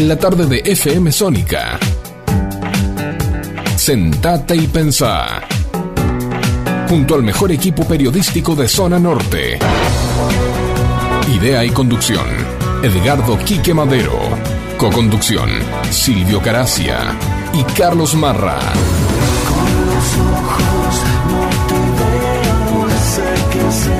en la tarde de FM Sónica. Sentate y pensá. Junto al mejor equipo periodístico de Zona Norte. Idea y conducción. Edgardo Quique Madero. Coconducción. Silvio Caracia y Carlos Marra. Con los ojos no te veo, sé sé,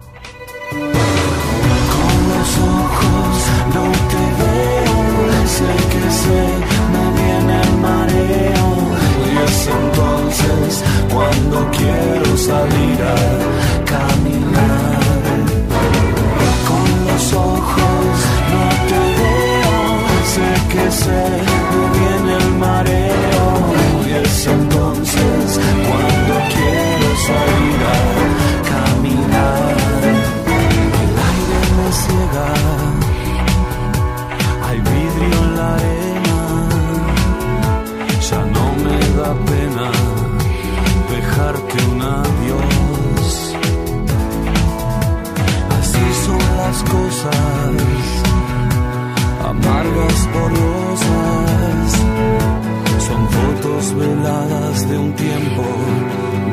Cuando quiero salir a caminar. Con los ojos no te veo, sé que sé, me viene el mareo.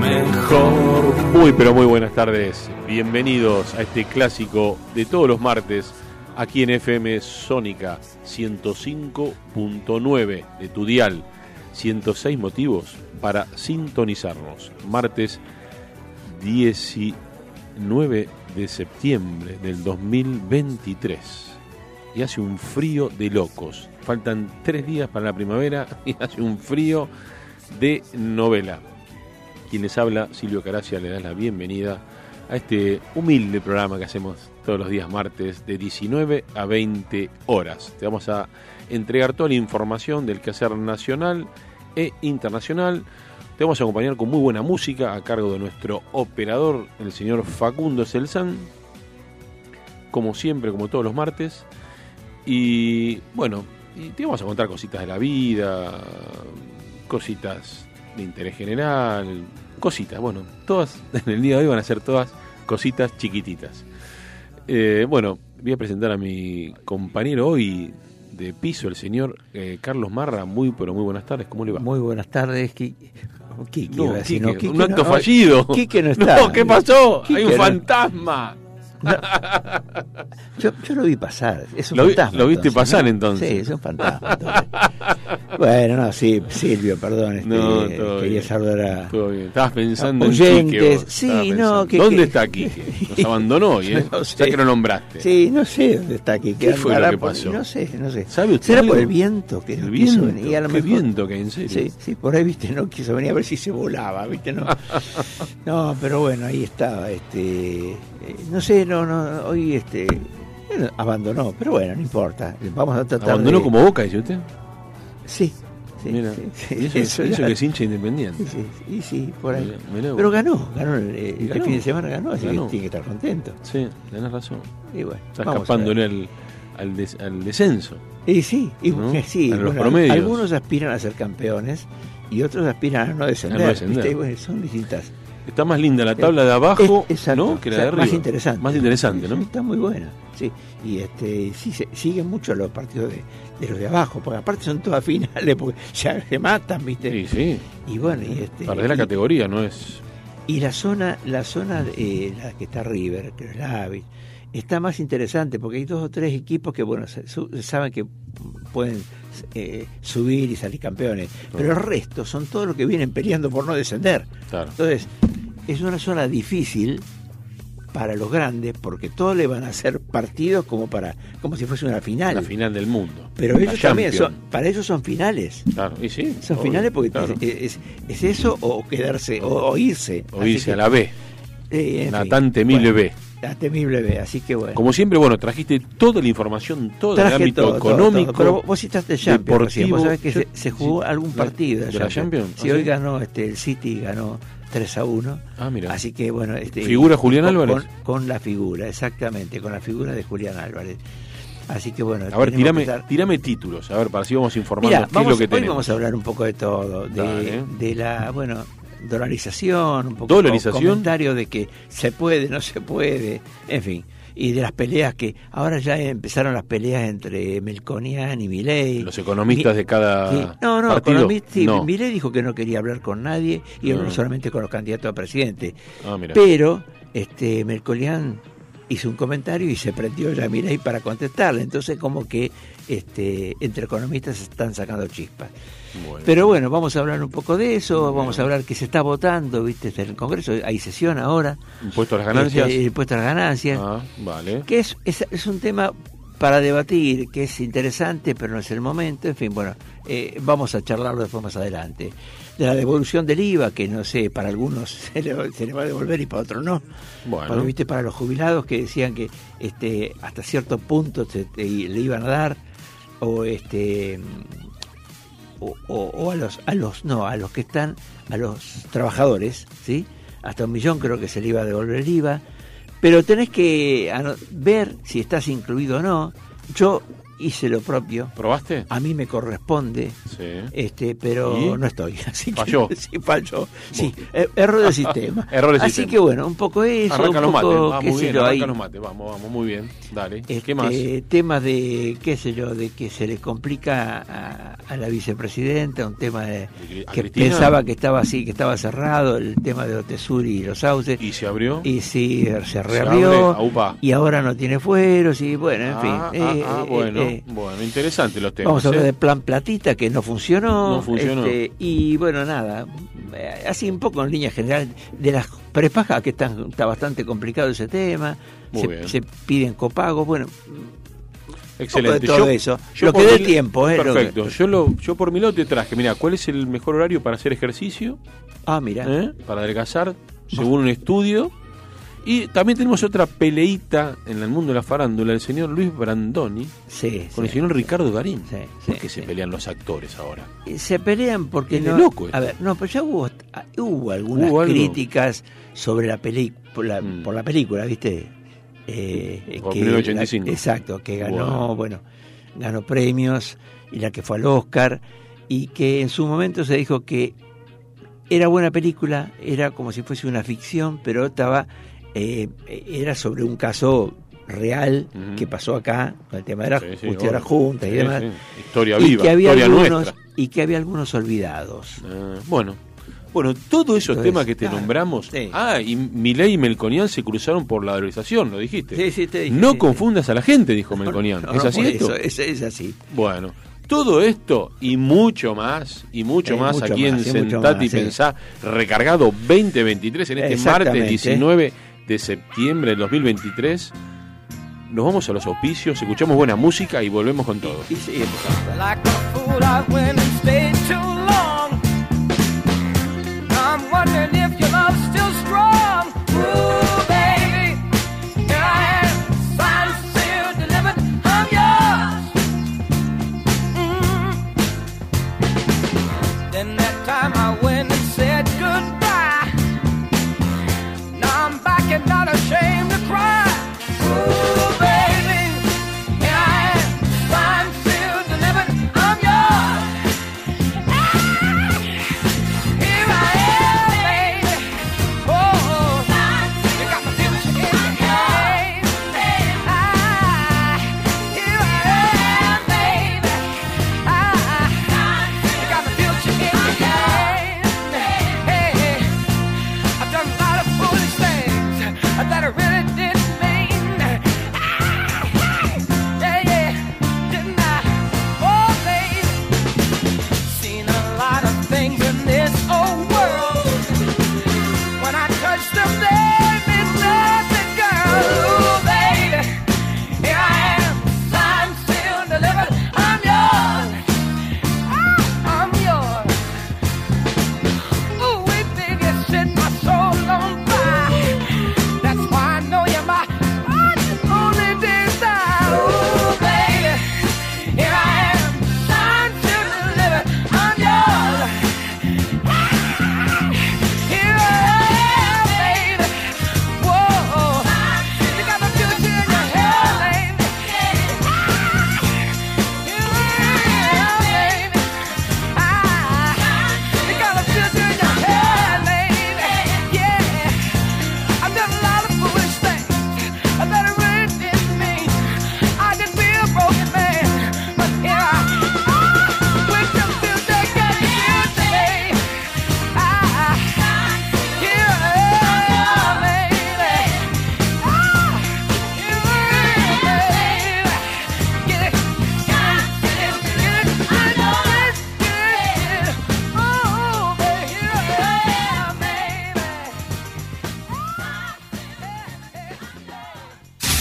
Mejor. Muy pero muy buenas tardes. Bienvenidos a este clásico de todos los martes aquí en FM Sónica 105.9 de tu dial. 106 motivos para sintonizarnos. Martes 19 de septiembre del 2023. Y hace un frío de locos. Faltan tres días para la primavera y hace un frío de novela. Quien les habla, Silvio Caracia, le da la bienvenida a este humilde programa que hacemos todos los días martes de 19 a 20 horas. Te vamos a entregar toda la información del quehacer nacional e internacional. Te vamos a acompañar con muy buena música a cargo de nuestro operador, el señor Facundo Celsan. Como siempre, como todos los martes. Y bueno, y te vamos a contar cositas de la vida, cositas de interés general, cositas, bueno, todas en el día de hoy van a ser todas cositas chiquititas. Eh, bueno, voy a presentar a mi compañero hoy de piso, el señor eh, Carlos Marra. Muy, pero muy buenas tardes, ¿cómo le va? Muy buenas tardes, Quique. Quique, No, Quique, un acto no, fallido. Quique no está. No, ¿qué pasó? Hay un no-. Yo, yo lo vi pasar, es un Lo vi- fantasma. lo viste entonces, pasar, ¿no? entonces. Sí, es un fantasma. entonces. bueno, no, sí, Silvio, perdón. Este, No, todo quería bien. saludar a. Todo bien. Estabas pensando en Oyentes, Quique. vos. sí, no, que- ¿Dónde que- está Quique? Nos abandonó hoy, ¿eh? No Ya sé. que lo nombraste. Sí, no sé dónde está aquí. ¿Qué fue lo que por- pasó? No sé, no sé. ¿Sabe usted ¿Será algo? por el viento que El viento. venir? A lo Qué mejor- viento que hay, en serio. Sí, sí, por ahí, viste, no quiso venir a ver si se volaba, viste, no. No, pero bueno, ahí estaba, este, no sé, no, no, hoy, este, bueno, abandonó, pero bueno, no importa, vamos a tratar Abandonó de- como boca, dice usted. Sí, sí, Mira, sí, sí, y eso, eso eso ya- que es hincha independiente. sí, y sí, por ahí. Pero ganó, ganó, el- este Ganó. fin de semana ganó, así Ganó. que tiene que estar contento. Sí, tenés razón. Y bueno, Está escapando en el, al, des- al descenso. Y sí, y, ¿no? sí, A los bueno, promedios. algunos aspiran a ser campeones y otros aspiran a no descender, A no descender. ¿viste? Y bueno, son distintas. Está más linda la tabla de abajo Es- exacto, ¿no? que la o sea, de arriba. Más interesante. Más interesante, Sí, ¿no? Está muy buena, sí. Y este, sí, se, siguen mucho los partidos de, de los de abajo, porque aparte son todas finales, porque ya se matan, ¿viste? Sí, sí. Y bueno, y este. Perder la y- categoría no es. Y la zona, la zona eh, la que está River, que es la Avis, está más interesante porque hay dos o tres equipos que bueno saben que pueden eh, subir y salir campeones, pero el resto son todos los que vienen peleando por no descender. Claro. Entonces, es una zona difícil para los grandes porque todos le van a hacer partidos como para como si fuese una final. La final del mundo. Pero ellos también son, para ellos son finales. Claro, y sí. Son obvio, finales porque claro. es, es- es eso o quedarse o, o irse. O Así irse que, a la B, eh, en la fin. Bueno, B. La temible B, así que bueno. Como siempre, bueno, trajiste toda la información, todo el ámbito todo, económico. todo. Pero vos citaste Champions recién. deportivo. Vos sabés que Yo- se, se jugó sí. algún ¿La- partido de la Champions? Sí, ¿Ah, hoy sí? ganó este, el City, ganó 3 a 1. Ah, mira. Así que bueno. Este, ¿Figura Julián con- Álvarez? Con, con la figura, exactamente, con la figura de Julián Álvarez. Así que bueno. A ver, tirame, estar- tirame títulos, a ver, para así vamos informando Mira, qué vamos, es lo que hoy tenemos. vamos a hablar un poco de todo, de, Dale. de la, bueno, dolarización, un poco ¿Dolarización? comentario de que se puede, no se puede, en fin, y de las peleas que ahora ya empezaron las peleas entre Melconian y Milei. Los economistas de cada Sí. No, no, partido. economista, No. Milei dijo que no quería hablar con nadie y No. no solamente con los candidatos a presidente. Ah. Pero este Melconian hizo un comentario y se prendió ya Milei para contestarle. Entonces como que este entre economistas se están sacando chispas. Bueno. Pero bueno, vamos a hablar un poco de eso, vamos a hablar que se está votando, viste, en el Congreso, hay sesión ahora. Impuesto a las ganancias. Este, impuesto a las ganancias, Ah, vale. que es, es, es un tema para debatir, que es interesante, pero no es el momento. En fin, bueno, eh, vamos a charlarlo después más adelante. De la devolución del IVA, que no sé, para algunos se le, se le va a devolver y para otros no. Bueno. Para, ¿viste? para los jubilados que decían que este hasta cierto punto se, te- le iban a dar, o este o, o- o a los a los no a los que están a los trabajadores sí hasta un millón creo que se le iba a devolver el IVA pero tenés que ano- ver si estás incluido o no. Yo hice lo propio ¿Probaste? a mí me corresponde Sí. este pero ¿Y? no estoy así que- Falló. sí falló sí er- error del sistema Error del así sistema. que bueno un poco eso Arranca un los mates. poco Ah, qué muy sé bien, yo, arranca los mates. Vamos, vamos, muy bien. Dale. este, ¿Qué más? temas de qué sé yo de que se le complica a, a la vicepresidenta un tema de, ¿De Cri- a que Cristina? pensaba que estaba así que estaba cerrado el tema de Otesuri y los sauces ¿Y se abrió? y sí se reabrió y ahora no tiene fueros y bueno en Ah, fin ah, eh, ah, eh, bueno, eh, bueno, interesante los temas. Vamos a hablar ¿eh? de Plan Platita que no funcionó. No funcionó. este, y bueno, nada, así un poco en línea general de las prepagas que están, está bastante complicado ese tema. Se, piden copagos, bueno, Excelente. De todo eso. Lo por que dé tiempo, ¿eh? Lo Perfecto. que- Yo, lo, yo por mi lado te traje, mira, ¿cuál es el mejor horario para hacer ejercicio? ah, mira, ¿Eh? Para adelgazar, según un estudio. Y también tenemos otra peleita en el mundo de la farándula, el señor Luis Brandoni sí, con el señor Ricardo Darín. Sí, ¿Por qué se pelean los actores ahora? Eh, Se pelean porque no. loco esto. a ver, no, pero ya hubo, ah, hubo algunas críticas sobre la película, Mm. por la película, ¿viste? Eh, Por que 1985. la- exacto, que ganó, bueno, ganó premios y la que fue al Oscar y que en su momento se dijo que era buena película, era como si fuese una ficción, pero estaba eh, era sobre un caso real que pasó acá con el tema de la Sí, sí, justicia de la obvio. junta y Sí, demás sí. Historia y viva, que había historia algunos nuestra. y que había algunos olvidados Ah, bueno. Bueno, todos esos Entonces, temas que te claro, nombramos. sí. Ah, y Milei y Melconian se cruzaron por la valorización, lo dijiste. Sí, sí, te dije, no sí, sí. confundas a la gente, dijo Melconian. No, ¿Es así esto? eso, es, es así Bueno, todo esto y mucho más, y mucho más mucho aquí en más, Sentate más, y sí. Pensá, recargado 2023 en este martes Exactamente. 19 de septiembre del 2023. Nos vamos a los auspicios, escuchamos buena música y volvemos con todo.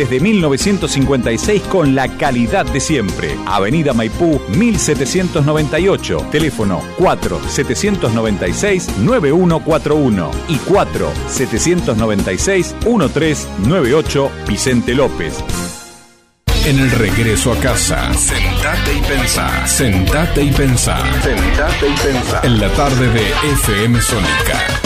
Desde 1956 con la calidad de siempre. Avenida Maipú 1798. Teléfono 4-796-9141 y 4-796-1398 Vicente López. En el regreso a casa, sentate y pensá. Sentate y pensá. Sentate y pensá. En la tarde de FM Sónica.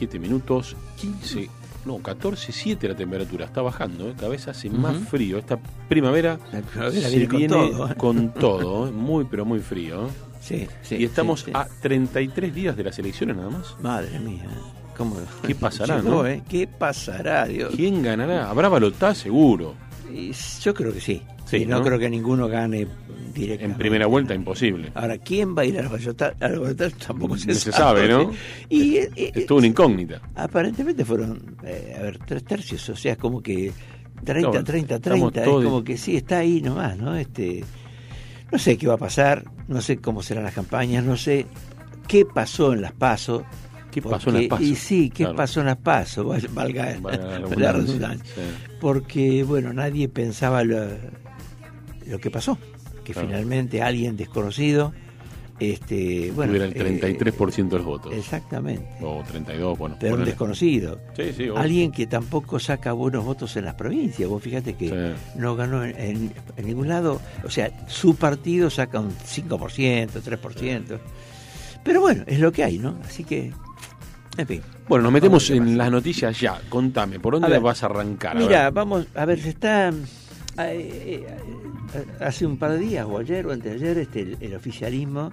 17 minutos, 15, no, 14, 7 la temperatura, está bajando, ¿eh? cada vez hace más frío. Esta primavera, La primavera se viene con todo, ¿eh? con todo, ¿eh? muy pero muy frío. ¿eh? Sí, sí, y estamos sí. a 33 días de las elecciones nada más. Madre mía. ¿Cómo? ¿Qué pasará, Llegó, no? eh? ¿Qué pasará, Dios? ¿Quién ganará? Habrá balotá seguro. Y yo creo que sí. Sí, y no, ¿no? creo que ninguno gane directamente. En primera vuelta, imposible. Ahora, ¿quién va a ir a ballota tampoco se, No se sabe, ¿no? Y eh, eh, Es toda una incógnita. aparentemente fueron, eh, a ver, tres tercios, o sea, es como que 30, No, 30, estamos 30, es como que sí, está ahí nomás, ¿no? Este, no sé qué va a pasar, no sé cómo serán las campañas, no sé qué pasó en las PASO. ¿Qué pasó en las PASO? Y sí, ¿qué Claro. pasó en las PASO? Valga, valga la la redundancia, sí. Porque, bueno, nadie pensaba lo, lo que pasó, que Claro. finalmente alguien desconocido, este, bueno, Tuviera el eh, 33% de los votos. exactamente, O 32, bueno. pero un desconocido. Sí, sí. Alguien que tampoco saca buenos votos en las provincias. Vos fíjate que Sí. no ganó en, en- en ningún lado. O sea, su partido saca un 5%, 3%. Pero bueno, es lo que hay, ¿no? Así que, en fin. Bueno, nos metemos en las noticias ya. Contame, ¿por A dónde ver, vas a arrancar? Mira, vamos a ver, se está. eh, eh, hace un par de días, o ayer o anteayer, este, el, el oficialismo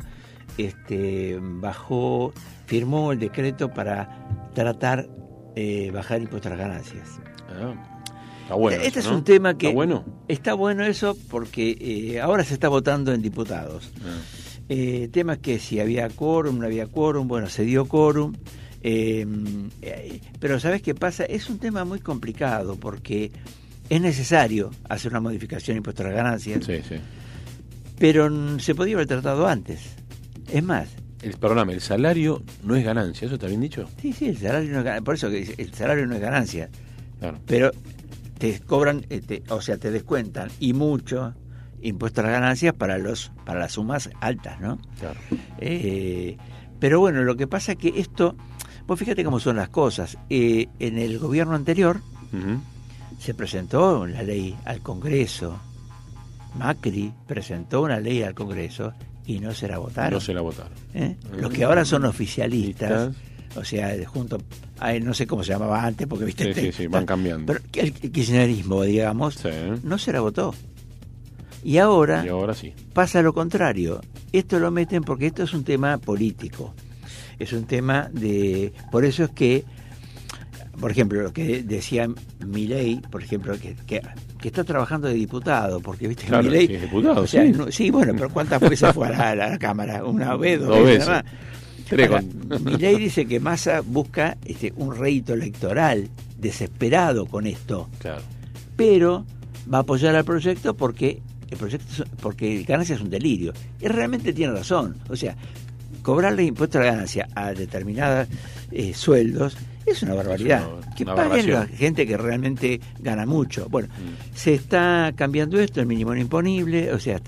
este, bajó, firmó el decreto para tratar eh, bajar el impuesto a las ganancias. Ah, está bueno. este eso, es un tema que ¿Está bueno? está bueno eso porque eh, ahora se está votando en diputados. Ah, Eh, temas que si había quórum, no había quórum, bueno, se dio quórum. Eh, eh, pero ¿sabes qué pasa? Es un tema muy complicado porque es necesario hacer una modificación de impuesto a las ganancias, sí, sí. pero se podía haber tratado antes. Es más, El, perdóname, el salario no es ganancia, ¿eso está bien dicho? sí, sí, el salario no es ganancia, por eso que el salario no es ganancia, Claro. pero te cobran, eh, te- o sea, te descuentan y mucho impuesto a las ganancias para los para las sumas altas, ¿no? claro. Eh, pero bueno, lo que pasa es que esto, vos fíjate cómo son las cosas. Eh, en el gobierno anterior se presentó la ley al Congreso. Macri presentó una ley al Congreso y no se la votaron. No se la votaron. ¿eh? Los que ahora son oficialistas, o sea, junto, a, no sé cómo se llamaba antes, porque viste, Sí, sí, sí, van cambiando. pero el kirchnerismo, digamos, Sí. no se la votó. Y ahora Y ahora sí. pasa lo contrario. Esto lo meten porque esto es un tema político. Es un tema de... Por eso es que, por ejemplo, lo que decía Milei, por ejemplo, que, que, que está trabajando de diputado, porque viste Claro, Milei... sí, diputado, o sea, sí. no- sí, bueno, pero ¿cuántas veces fue a la, a la Cámara? Una vez, dos, Dos veces. nada más. Milei dice que Massa busca este, un rédito electoral desesperado con esto Claro. pero va a apoyar al proyecto porque el proyecto porque ganancia es un delirio y realmente tiene razón o sea cobrarle impuesto a la ganancia a determinados eh, sueldos es una barbaridad Es una- que una paguen la gente que realmente gana mucho. Bueno Mm. se está cambiando esto el mínimo no imponible o sea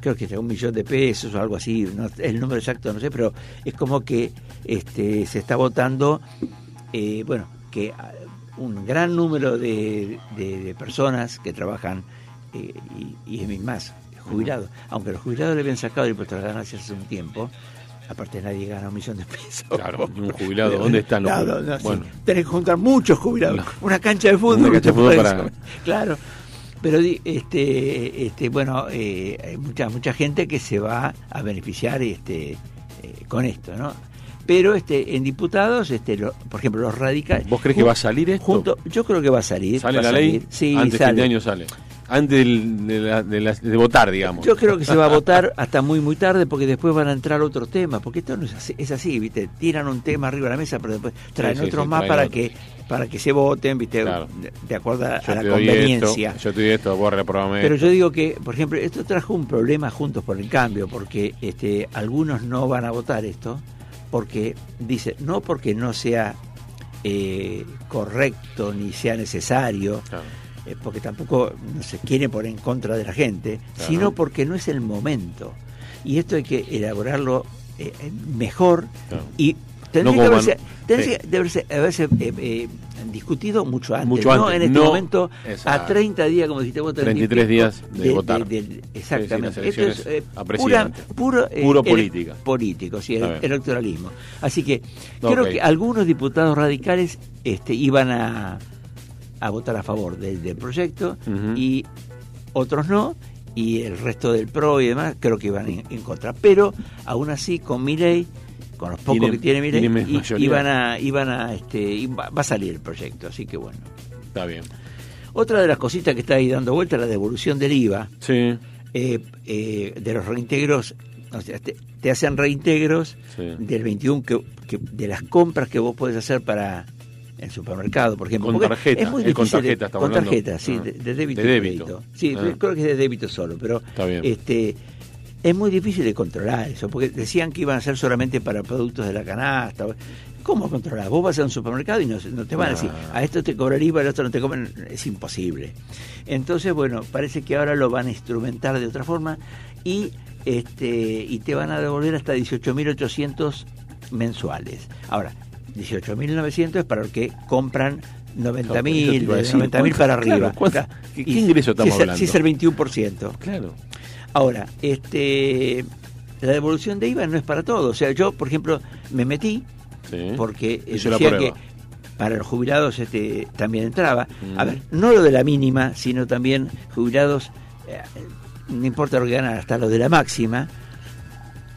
creo que hasta un millón de pesos o algo así no, el número exacto no sé pero es como que este se está votando eh, bueno que un gran número de, de- de personas que trabajan eh, y, y es más jubilados. Aunque los jubilados le habían sacado el impuesto a las ganancias hace un tiempo aparte nadie gana un millón de pesos Claro, un jubilado, ¿dónde están los No, no, jubilados? no, sí. Bueno. tenés que juntar muchos jubilados No. una cancha de fútbol Una que cancha de te fútbol para- claro pero este este bueno eh, hay mucha mucha gente que se va a beneficiar este eh, con esto no pero este en diputados este lo- por ejemplo los radicales ¿Vos crees que va a salir esto? junto yo creo que va a salir ¿Sale va la a ley? salir. sí Antes sale. de año sale. Antes del- de, la- de la- de votar, digamos. Yo creo que se va a votar hasta muy muy tarde porque después van a entrar otros temas, porque esto no es así, es así, ¿viste? Tiran un tema arriba de la mesa, pero después traen sí, otros sí, más traen para otros. que para que se voten, ¿viste? Claro. De, de acuerdo a, Yo la conveniencia. esto, yo te doy esto, vos reprobame Pero yo digo que, por ejemplo, esto trajo un problema juntos por el cambio, porque este, algunos no van a votar esto, porque dice, no porque no sea eh, correcto ni sea necesario, Claro. Eh, porque tampoco se quiere poner en contra de la gente, Claro. sino porque no es el momento. Y esto hay que elaborarlo eh, mejor Claro. y tendría No que haberse, tendría sí. que haberse- haberse, eh, eh, discutido mucho antes, Mucho no en este no- momento a Exacto. 30 días, como dijiste vos, 33 y pico días de votar. exactamente. Esto es eh, pura, puro, eh, Puro política. político, sí, el- electoralismo. Así que creo que algunos diputados radicales este, iban a, a votar a favor del, del proyecto y otros no, y el resto del PRO y demás creo que iban en, en contra. Pero aún así, con Milei, con los pocos que tiene Milei, tiene i- mayoría. iban a, iban a, este, iba- va a salir el proyecto, así que bueno. Está bien. Otra de las cositas que está ahí dando vuelta es la devolución del IVA Sí, eh, eh, de los reintegros. O sea, te, te hacen reintegros Sí. del 21 que, que- de las compras que vos podés hacer para el supermercado, por ejemplo. Con tarjeta, Es muy eh, con difícil de- tarjeta estamos Con hablando. sí, Ah. de, de débito De y débito. crédito. Sí, Ah. creo que es de débito solo, pero Está bien. este es muy difícil de controlar eso, porque decían que iban a ser solamente para productos de la canasta. ¿Cómo controlar? Vos vas a un supermercado y no, no te van a decir, Ah. a esto te cobra el IVA, a esto no te cobran, es imposible. Entonces, bueno, parece que ahora lo van a instrumentar de otra forma y este y te van a devolver hasta 18.800 mensuales. Ahora, 18.900 es para los que compran 90.000, Claro, eso te iba a de decir. 90.000 ¿Cuánto- para arriba. claro, qué- ingreso estamos si es el- hablando? Si es el 21%. claro. Ahora, este la devolución de IVA no es para todo. O sea, yo, por ejemplo, me metí Sí. porque eh, decía que para los jubilados este también entraba. Mm. A ver, no lo de la mínima, sino también jubilados, eh, no importa lo que ganan, hasta lo de la máxima.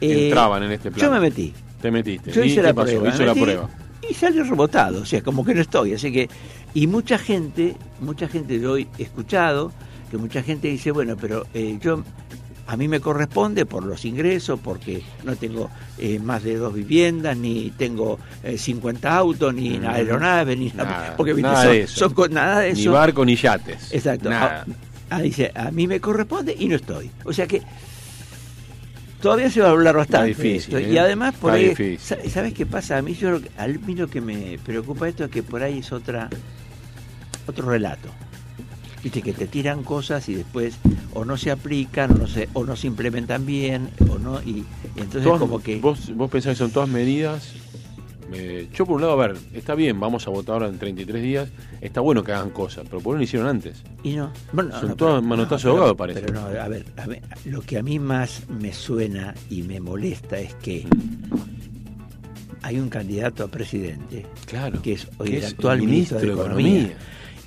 Eh, Entraban en este plan. Yo me metí. Te metiste. Yo ¿Y hice qué la pasó? prueba. Hizo me la prueba. Y salió rebotado, o sea, como que no estoy. Así que, y mucha gente, mucha gente yo he escuchado que mucha gente dice, bueno, pero eh, yo, a mí me corresponde por los ingresos, porque no tengo eh, más de dos viviendas, ni tengo eh, 50 autos, ni Mm. aeronaves, ni nada. Nada, porque ¿viste? nada son, de eso. son co- nada de Ni barco ni yates. Exacto. Nada. Ah, dice, a mí me corresponde y no estoy. O sea que todavía se va a hablar bastante. Está difícil, esto. ¿eh? Y además, por Está ahí, difícil. ¿sabes qué pasa? A mí, yo, a mí lo que me preocupa esto es que por ahí es otra otro relato. Viste que te tiran cosas y después o no se aplican o no se, o no se implementan bien o no y, y entonces como que vos, vos pensás que son todas medidas. Eh, yo, por un lado, a ver, está bien, vamos a votar ahora en 33 días. Está bueno que hagan cosas, pero ¿por qué no lo hicieron antes? Y no, bueno, Son no, pero- manotazos no, de ahogado, pero- parece. Pero no, a ver, a ver, lo que a mí más me suena y me molesta es que hay un candidato a presidente Claro. que es hoy que el es actual el ministro, de, Economía,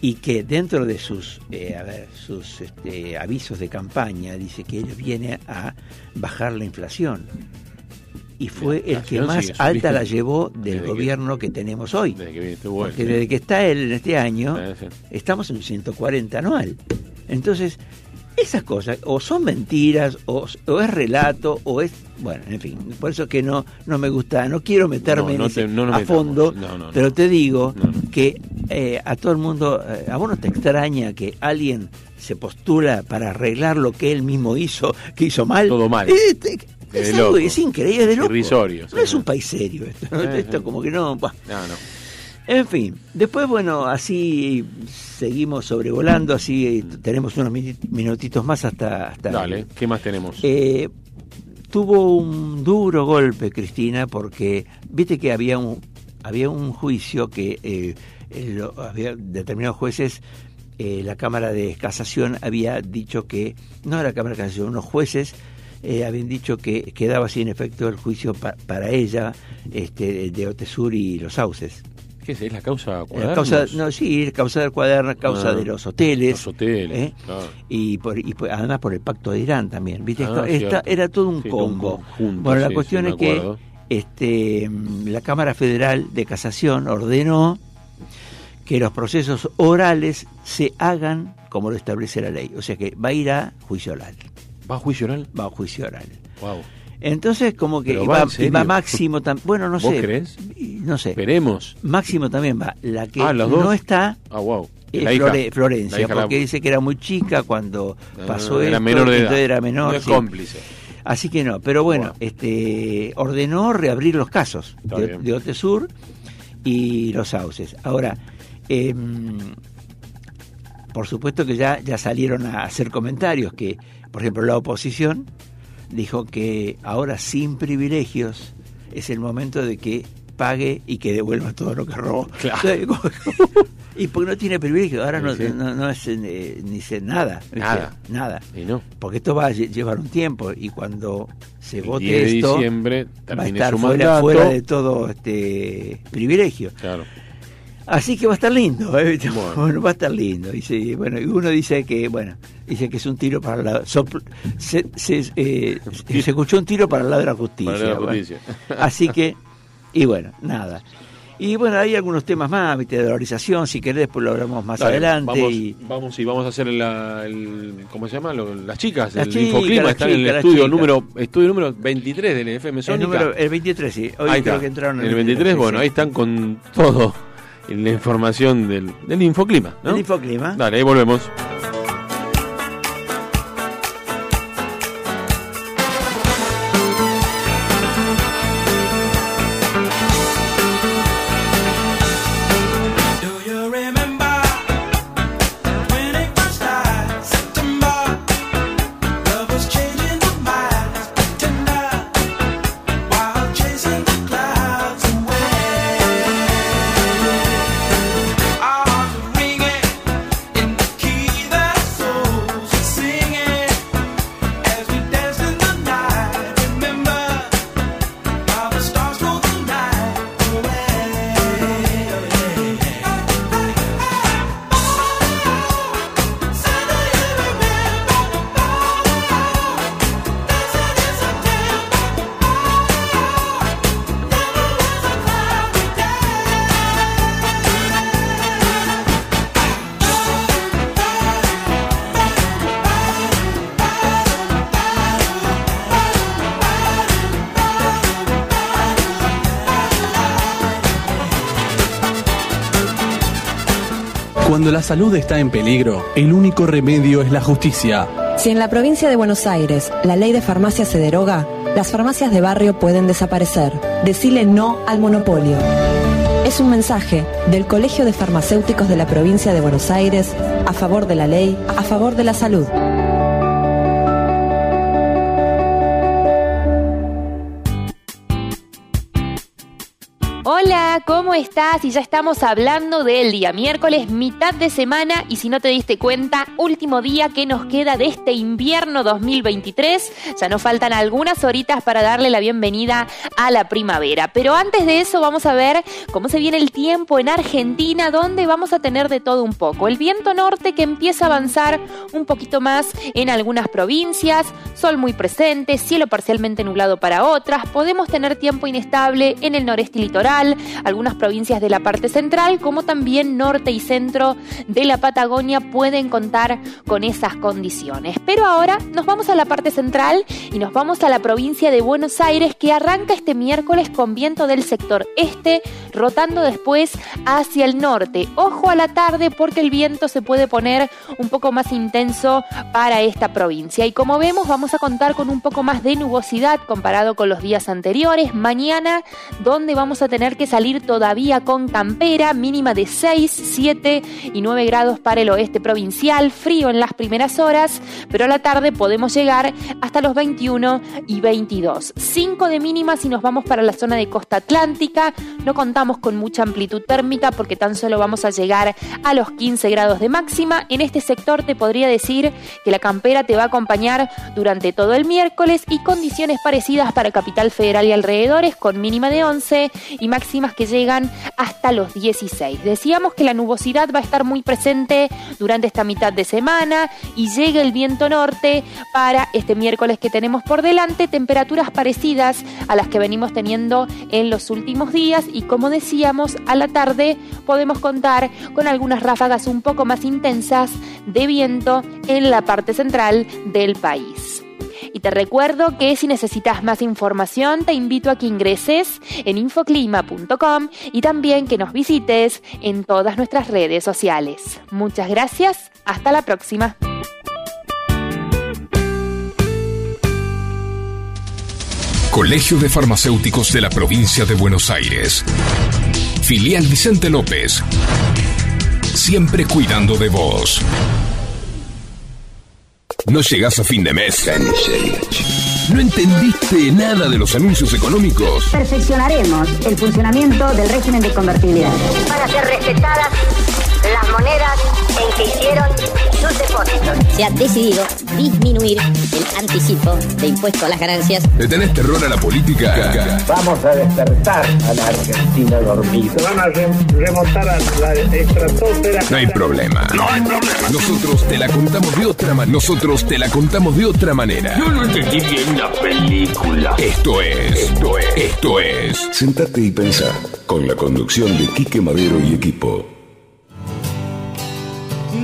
y que dentro de sus eh, a ver, sus este, avisos de campaña dice que él viene a bajar la inflación y fue el que más alta la llevó del Desde gobierno que tenemos hoy. Desde que viene este. Porque desde que está él en este año, estamos en 140 anual. Entonces, esas cosas o son mentiras, o, o es relato, o es. Bueno, en fin, por eso que no, no me gusta, no quiero meterme No, no en ese- te- no nos a metamos. fondo, pero te digo que eh, a todo el mundo, eh, a vos no te extraña que alguien se postula para arreglar lo que él mismo hizo, que hizo mal. Todo mal. Eh, te- De es, algo- es increíble, es de loco. Irrisorio, No es un país serio esto. esto como que no. bah. No, no. En fin, después, bueno, así seguimos sobrevolando, así eh, tenemos unos minutitos más hasta... hasta Dale, ¿qué más tenemos? Eh, tuvo un duro golpe, Cristina, porque viste que había un, había un juicio que eh, eh, lo- había determinados jueces, eh, la Cámara de Casación había dicho que, no la Cámara de Casación, unos jueces eh, habían dicho que quedaba sin efecto el juicio pa- para ella este, de Otesur y los sauces. ¿Qué es? ¿Es la causa cuadernos? causa, no, sí, causa del cuaderno, causa Ah, de los hoteles. Los hoteles, ¿eh? claro. y, por, y por- además por el pacto de Irán también. ¿viste? Ah, Esta- era todo un Sí, todo un combo. conjunto, bueno, la cuestión sí, es que este, la Cámara Federal de Casación ordenó que los procesos orales se hagan como lo establece la ley. O sea que va a ir a juicio oral. ¿Va a juicio oral? Va a juicio oral. Wow. Entonces, como que va máximo también. Bueno, no ¿Vos sé. crees? No sé. Veremos. Máximo también va. La que Ah, ¿los no está Ah, wow. es La hija. Flore- Florencia, La hija la- porque dice que era muy chica cuando Ah, pasó era esto, menor de edad. entonces era menor. No es sí. cómplice. Así que no, pero bueno, Wow. este ordenó reabrir los casos Está de, bien. de Otesur y los sauces. Ahora, em, por supuesto que ya, ya salieron a hacer comentarios que, por ejemplo, la oposición dijo que ahora sin privilegios es el momento de que pague y que devuelva todo lo que robó. Claro. Y porque no tiene privilegios, ahora no, Sí, sí. no, no es eh, ni sé nada. Nada. Nada Y no. porque esto va a lle- llevar un tiempo y cuando se El vote 10 de esto diciembre va a estar su fuera, mandato. fuera de todo este privilegio. Claro. Así que va a estar lindo, ¿eh? Bueno. Bueno, va a estar lindo. Y sí, bueno, y uno dice que, bueno, dice que es un tiro para la... sopl- se, se, eh, se escuchó un tiro para el lado de la justicia. Para la bueno. justicia. Así que, y bueno, nada. Y bueno, hay algunos temas más, ¿viste? de valorización, si querés, después lo hablamos más Dale, adelante. Vamos, y... vamos y vamos a hacer la, el, ¿cómo se llama? Lo- las chicas, Las el chicas, infoclima están en el estudio chicas. número estudio número 23 del FM el, Sónica. número, el 23, sí. Hoy ahí creo está. que entraron en el 23, sí, bueno, sí. ahí están con todo la información del, del infoclima, ¿no? El infoclima. Dale, ahí volvemos. Cuando la salud está en peligro, el único remedio es la justicia. Si en la provincia de Buenos Aires la ley de farmacia se deroga, las farmacias de barrio pueden desaparecer. Decile no al monopolio. Es un mensaje del Colegio de Farmacéuticos de la provincia de Buenos Aires a favor de la ley, a favor de la salud. ¿Cómo estás? Y ya estamos hablando del día miércoles, mitad de semana, y si no te diste cuenta, último día que nos queda de este invierno 2023. Ya nos faltan algunas horitas para darle la bienvenida a la primavera. Pero antes de eso vamos a ver cómo se viene el tiempo en Argentina, donde vamos a tener de todo un poco. El viento norte que empieza a avanzar un poquito más en algunas provincias, sol muy presente, cielo parcialmente nublado para otras, podemos tener tiempo inestable en el noreste litoral, algunas provincias de la parte central, como también norte y centro de la Patagonia pueden contar con esas condiciones. Pero ahora nos vamos a la parte central y nos vamos a la provincia de Buenos Aires que arranca este miércoles con viento del sector este, rotando después hacia el norte. Ojo a la tarde porque el viento se puede poner un poco más intenso para esta provincia. Y como vemos vamos a contar con un poco más de nubosidad comparado con los días anteriores. Mañana donde vamos a tener que salir todavía con campera, mínima de 6, 7 y 9 grados para el oeste provincial, frío en las primeras horas, pero a la tarde podemos llegar hasta los 21 y 22. 5 de mínima si nos vamos para la zona de costa atlántica, no contamos con mucha amplitud térmica porque tan solo vamos a llegar a los 15 grados de máxima. En este sector te podría decir que la campera te va a acompañar durante todo el miércoles y condiciones parecidas para Capital Federal y alrededores con mínima de 11 y máximas que llegan hasta los 16. Decíamos que la nubosidad va a estar muy presente durante esta mitad de semana y llega el viento norte para este miércoles que tenemos por delante, temperaturas parecidas a las que venimos teniendo en los últimos días y como decíamos, a la tarde podemos contar con algunas ráfagas un poco más intensas de viento en la parte central del país. Y te recuerdo que si necesitas más información, te invito a que ingreses en infoclima.com y también que nos visites en todas nuestras redes sociales. Muchas gracias, hasta la próxima. Colegio de Farmacéuticos de la Provincia de Buenos Aires. Filial Vicente López. Siempre cuidando de vos. ¿No llegás a fin de mes? ¿No entendiste nada de los anuncios económicos? Perfeccionaremos el funcionamiento del régimen de convertibilidad. Para ser respetadas las monedas en que hicieron sus depósitos. se ha decidido disminuir el anticipo de impuesto a las ganancias. ¿Le tenés terror a la política? Vamos a despertar a la Argentina dormida. Van a remontar a la estratosfera. No hay problema. No hay problema. Nosotros te la contamos de otra manera. Nosotros te la contamos de otra manera. Yo no entendí bien la película. Esto es, esto es, esto es. Sentate y pensá con la conducción de Quique Madero y equipo.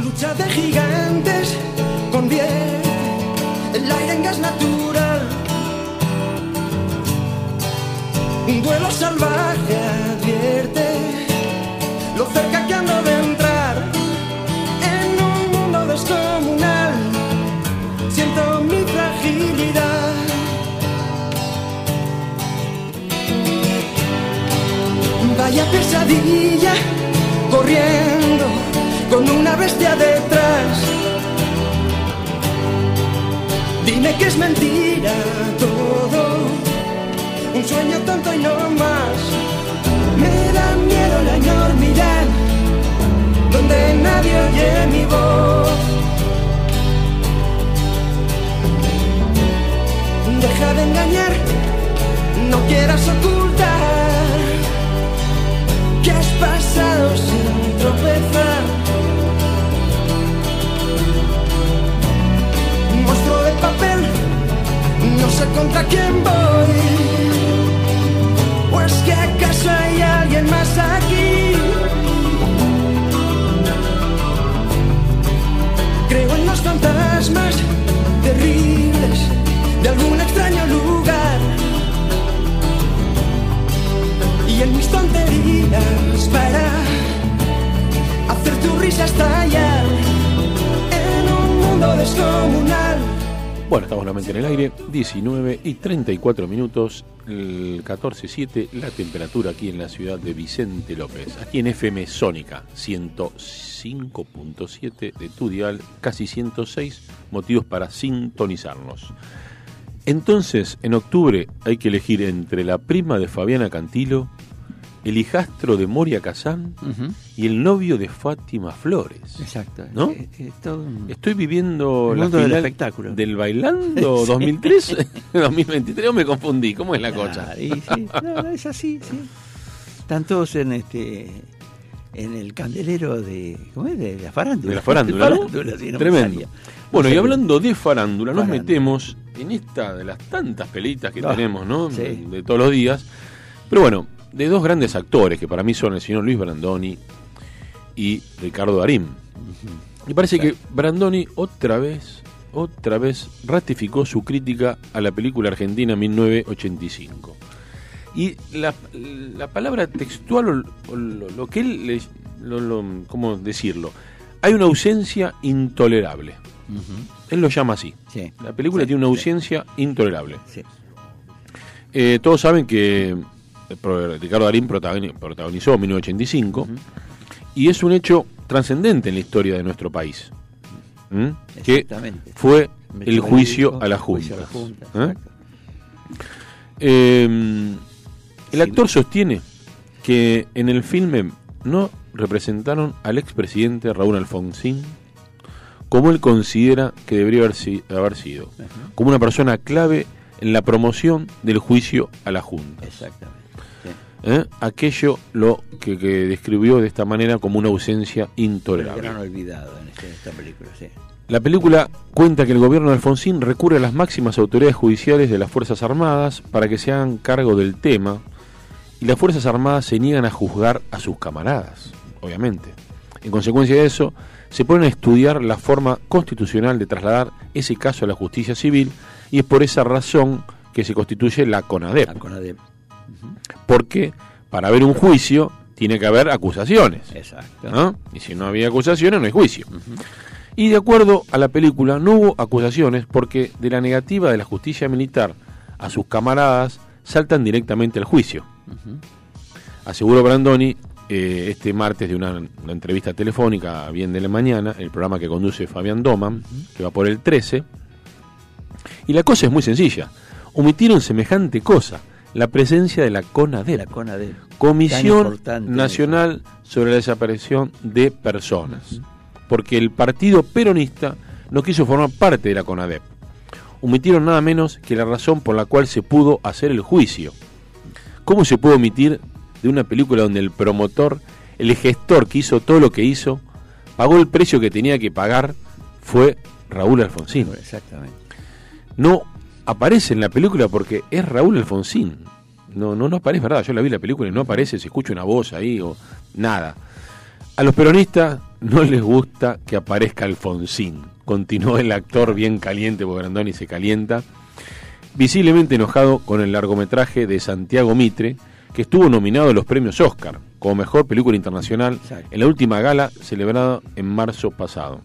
Lucha de gigantes convierte el aire en gas natural. Un duelo salvaje advierte lo cerca que ando de entrar en un mundo descomunal. Siento mi fragilidad. Vaya pesadilla corriendo con una bestia detrás. Dime que es mentira todo, un sueño tonto y no más. Me da miedo la enormidad, donde nadie oye mi voz. Deja de engañar, no quieras ocultar que has pasado sin no sé contra quién voy. ¿O es que acaso hay alguien más aquí? En el aire, 19 y 34 minutos, el 14.7, la temperatura aquí en la ciudad de Vicente López, aquí en FM Sónica, 105.7 de tu dial, casi 106 motivos para sintonizarnos. Entonces, en octubre hay que elegir entre la prima de Fabiana Cantilo, el hijastro de Moria Kazán y el novio de Fátima Flores. Exacto. ¿No? Es- es todo un- Estoy viviendo El la mundo del final espectáculo. del bailando Sí. 2003, 2023 o me confundí. ¿Cómo es la cosa? Y sí, no, no, es así, sí. Están todos en este en el candelero de ¿cómo es? de la farándula. De la farándula, ¿no? Farándula, sí, no Tremendo. Bueno, No y hablando de farándula, nos metemos en esta de las tantas pelitas que Ah, tenemos, ¿no? sí. De todos los días. Pero bueno, de dos grandes actores que para mí son el señor Luis Brandoni y Ricardo Darín. Y parece que Brandoni otra vez, otra vez ratificó su crítica a la película argentina 1985. Y la, la palabra textual, o, lo, lo que él, le- lo- lo- ¿cómo decirlo? Hay una ausencia intolerable. Él lo llama así. Sí. La película Sí, tiene una sí. ausencia intolerable. Eh, todos saben que Ricardo Darín protagoni- protagonizó 1985 y es un hecho trascendente en la historia de nuestro país. ¿Mm? Que fue el juicio a la juicio Junta. a la Junta, ¿Eh? Eh, el actor sostiene que en el filme no representaron al expresidente Raúl Alfonsín como él considera que debería haber, si- haber sido, como una persona clave en la promoción del juicio a la Junta. Exactamente. ¿Eh? Aquello lo que, que describió de esta manera como una ausencia intolerable. gran olvidado en este- esta película, sí. La película cuenta que el gobierno de Alfonsín recurre a las máximas autoridades judiciales de las Fuerzas Armadas para que se hagan cargo del tema y las Fuerzas Armadas se niegan a juzgar a sus camaradas, obviamente. En consecuencia de eso, se ponen a estudiar la forma constitucional de trasladar ese caso a la justicia civil y es por esa razón que se constituye la CONADEP. La CONADEP. Porque para haber un juicio tiene que haber acusaciones. Exacto. ¿no? Y si no había acusaciones, no hay juicio. Y de acuerdo a la película, no hubo acusaciones porque de la negativa de la justicia militar a sus camaradas saltan directamente al juicio. Aseguró Brandoni eh, este martes de una, una entrevista telefónica a Bien de la Mañana, el programa que conduce Fabián Doman, que va por el 13. Y la cosa es muy sencilla. Omitieron semejante cosa, la presencia de la CONADEP. La CONADEP. Tan Comisión Nacional sobre la Desaparición de Personas. Porque el partido peronista no quiso formar parte de la CONADEP. Omitieron nada menos que la razón por la cual se pudo hacer el juicio. ¿Cómo se puede omitir de una película donde el promotor, el gestor que hizo todo lo que hizo, pagó el precio que tenía que pagar, fue Raúl Alfonsín? Exactamente. No aparece en la película porque es Raúl Alfonsín. No, no, no aparece, ¿verdad? Yo la vi la película y no aparece, se escucha una voz ahí o nada. A los peronistas no les gusta que aparezca Alfonsín. Continuó el actor bien caliente, porque Brandoni se calienta. Visiblemente enojado con el largometraje de Santiago Mitre, que estuvo nominado a los premios Oscar como mejor película internacional en la última gala celebrada en marzo pasado.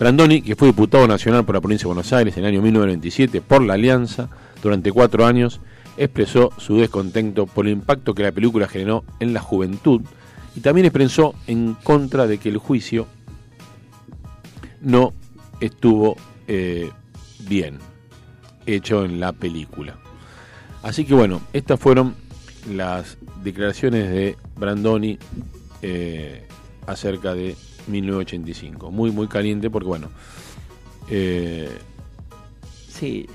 Brandoni, que fue diputado nacional por la provincia de Buenos Aires en el año 1997 por la Alianza durante cuatro años, expresó su descontento por el impacto que la película generó en la juventud y también expresó en contra de que el juicio no estuvo eh, bien hecho en la película. Así que bueno, estas fueron las declaraciones de Brandoni eh, acerca de 1985. Muy, muy caliente porque bueno... eh, Sí,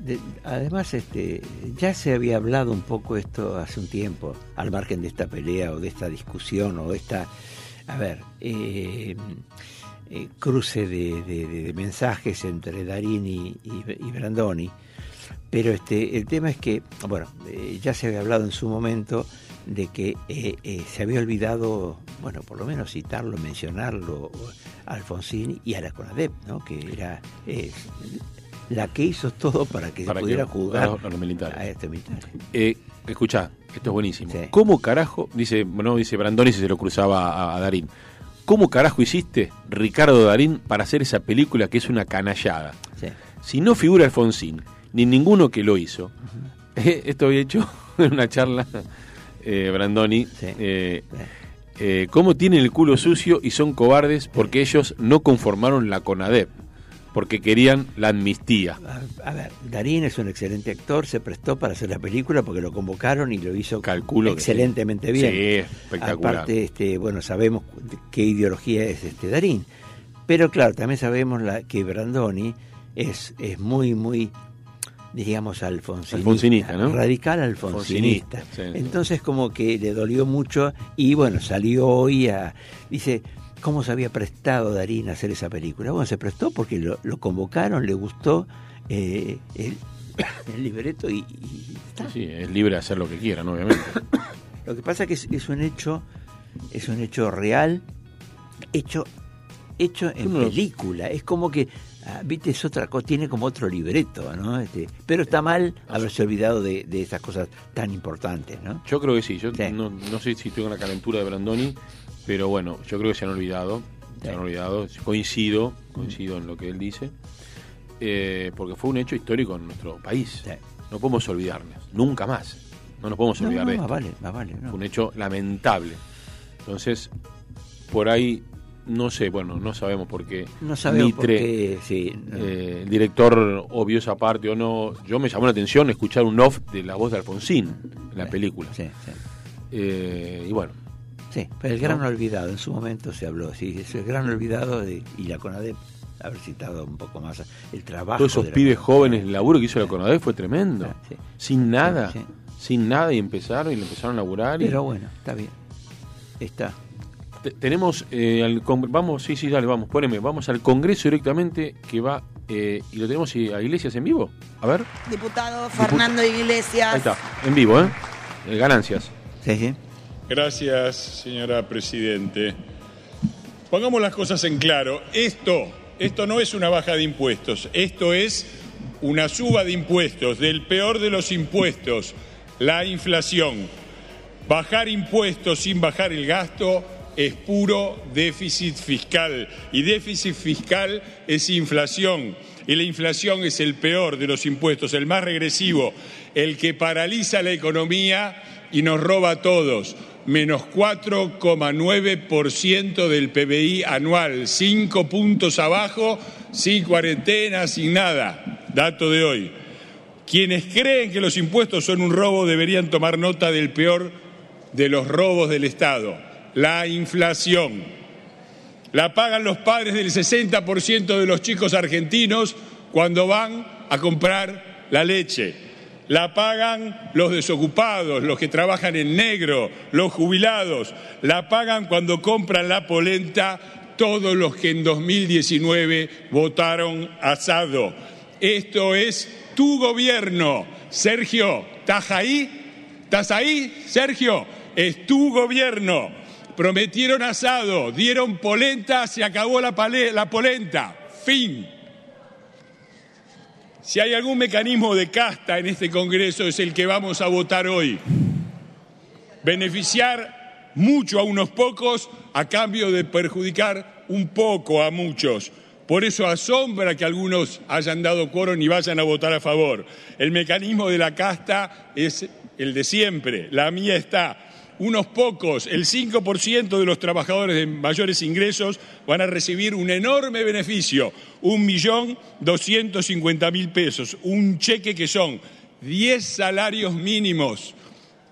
de- además este, ya se había hablado un poco esto hace un tiempo, al margen de esta pelea o de esta discusión o de esta, a ver, eh, eh, cruce de, mensajes entre Darín y, y- y Brandoni. Pero este, el tema es que, bueno, eh, ya se había hablado en su momento de que eh, eh, se había olvidado, bueno, por lo menos citarlo, mencionarlo, a Alfonsín y a la CONADEP, ¿no? Que era eh, la que hizo todo para que Para se que- pudiera jugar a los- militares. a este militar. Eh, escuchá, esto es buenísimo. ¿Cómo carajo, dice, no dice Brandoni si se lo cruzaba a, a Darín, ¿cómo carajo hiciste, Ricardo Darín, para hacer esa película que es una canallada? Sí. Si no figura Alfonsín, ni ninguno que lo hizo, esto había hecho en una charla eh, Brandoni, eh, eh, cómo tienen el culo sucio y son cobardes porque ellos no conformaron la CONADEP, porque querían la amnistía. A ver, Darín es un excelente actor, se prestó para hacer la película porque lo convocaron y lo hizo Calculo sí. excelentemente bien. Sí, espectacular. Aparte, este, bueno, sabemos qué ideología es este Darín. Pero claro, también sabemos la, que Brandoni es, es muy, muy, diríamos, alfonsinista. Alfonsinista, ¿no? Radical alfonsinista. Alfonsinista, sí. Entonces como que le dolió mucho y bueno, salió hoy a... Dice, ¿cómo se había prestado Darín a hacer esa película? Bueno, se prestó porque lo, lo convocaron, le gustó eh, el, el libreto y, y está. Sí, es libre de hacer lo que quiera, ¿no? obviamente. Lo que pasa que es, es un hecho, es un hecho real, hecho, hecho en Uno- película. Es como que, viste, es otra cosa, tiene como otro libreto, ¿no? Este, pero está mal haberse olvidado de, de esas cosas tan importantes, ¿no? Yo creo que sí. Yo No, no sé si estoy con la calentura de Brandoni, pero bueno, yo creo que se han olvidado. Se han olvidado. Coincido, coincido en lo que él dice. eh, porque fue un hecho histórico en nuestro país. No podemos olvidarnos, nunca más. No nos podemos olvidar no, de más esto. vale, más vale. Fue un hecho lamentable. Entonces, por ahí, no sé, bueno, no sabemos por qué. No sabemos por Mitre, qué, sí, no. eh, el director obvió esa parte o no. Yo me llamó la atención escuchar un off de la voz de Alfonsín en la película. Eh, y bueno. Sí, pero el gran ¿no? olvidado, en su momento se habló, sí, es el gran olvidado de, y la CONADEP haber citado un poco más el trabajo. Todos esos la pibes jóvenes, el laburo que hizo la CONADEP fue tremendo. Sin nada, Sí, sí. sin nada y empezaron y le empezaron a laburar. y- Pero bueno, está bien. Está. Te- tenemos eh, al vamos, sí, sí, dale, vamos, poneme, vamos al Congreso directamente que va eh, y lo tenemos eh, a Iglesias en vivo. A ver, Diputado Fernando Iglesias. ahí está, en vivo, ¿eh? Eh, ganancias. Sí, sí. Gracias, señora Presidente. Pongamos las cosas en claro. Esto, esto no es una baja de impuestos, esto es una suba de impuestos, del peor de los impuestos, la inflación. Bajar impuestos sin bajar el gasto es puro déficit fiscal. Y déficit fiscal es inflación. Y la inflación es el peor de los impuestos, el más regresivo, el que paraliza la economía y nos roba a todos. Menos 4,9% del PBI anual, cinco puntos abajo, sin cuarentena, sin nada. Dato de hoy. Quienes creen que los impuestos son un robo deberían tomar nota del peor de los robos del Estado, la inflación. La pagan los padres del 60% de los chicos argentinos cuando van a comprar la leche. La pagan los desocupados, los que trabajan en negro, los jubilados. La pagan cuando compran la polenta todos los que en 2019 votaron asado. Esto es tu gobierno. Sergio, ¿estás ahí? ¿Estás ahí, Sergio? Es tu gobierno. Prometieron asado, dieron polenta, se acabó la, polenta. Fin. Si hay algún mecanismo de casta en este Congreso es el que vamos a votar hoy. Beneficiar mucho a unos pocos a cambio de perjudicar un poco a muchos. Por eso asombra que algunos hayan dado quórum y vayan a votar a favor. El mecanismo de la casta es el de siempre. La mía está. Unos pocos, el 5% de los trabajadores de mayores ingresos van a recibir un enorme beneficio, un millón doscientos cincuenta mil pesos, un cheque que son 10 salarios mínimos,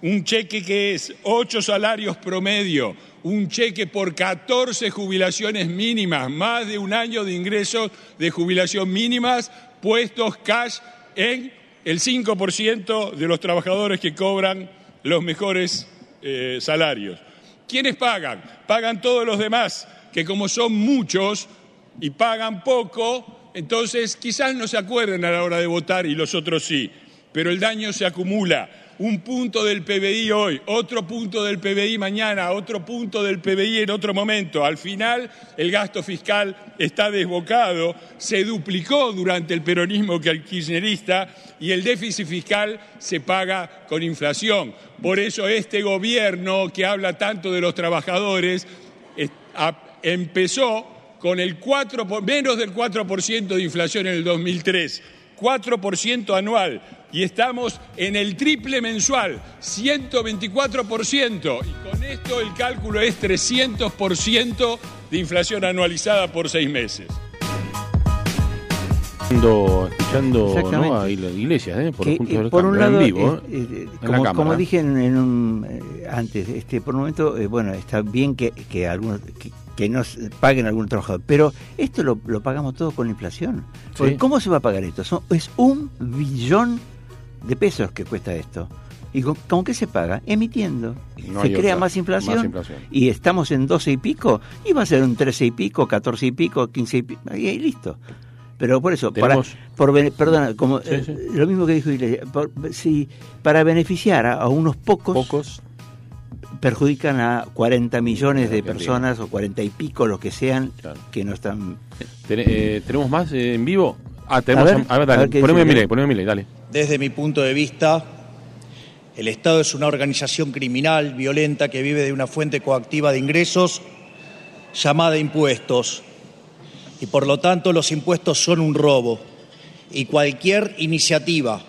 un cheque que es 8 salarios promedio, un cheque por 14 jubilaciones mínimas, más de un año de ingresos de jubilación mínimas puestos cash en el 5% de los trabajadores que cobran los mejores eh, salarios. ¿Quiénes pagan? Pagan todos los demás, que como son muchos y pagan poco, entonces quizás no se acuerden a la hora de votar y los otros sí, pero el daño se acumula. Un punto del PBI hoy, otro punto del PBI mañana, otro punto del PBI en otro momento. Al final el gasto fiscal está desbocado, se duplicó durante el peronismo que kirchnerista y el déficit fiscal se paga con inflación. Por eso este gobierno que habla tanto de los trabajadores empezó con el 4, por- menos del 4% de inflación en el 2003, 4% anual, y estamos en el triple mensual, 124%, y con esto el cálculo es 300% de inflación anualizada por seis meses. Escuchando, escuchando. ¿no? a Igle- Iglesias, ¿eh? por, Que, eh, por un lado, en vivo, eh, ¿eh? eh, En la como, cámara. como dije en, en un, eh, antes, este, por un momento, eh, bueno, está bien que, que algunos que, que nos paguen algún trabajador, pero esto lo, lo pagamos todo con la inflación. Sí. ¿Cómo se va a pagar esto? Son- es un billón de pesos que cuesta esto. ¿Y con, con qué se paga? Emitiendo. No se crea otra. más inflación, Más inflación. y estamos en 12 y pico, y va a ser un 13 y pico, 14 y pico, 15 y pico, y listo. Pero por eso, para, por, perdona, como, Sí, eh, lo mismo que dijo Iglesias, por- si, para beneficiar a, a unos pocos, perjudican a 40 millones de personas o 40 y pico, los que sean, que no están... Ten- eh, ¿Tenemos más eh, en vivo? Ah, tenemos. A A ver, a poneme dale. Desde mi punto de vista, el Estado es una organización criminal, violenta, que vive de una fuente coactiva de ingresos llamada impuestos. Y por lo tanto los impuestos son un robo. Y cualquier iniciativa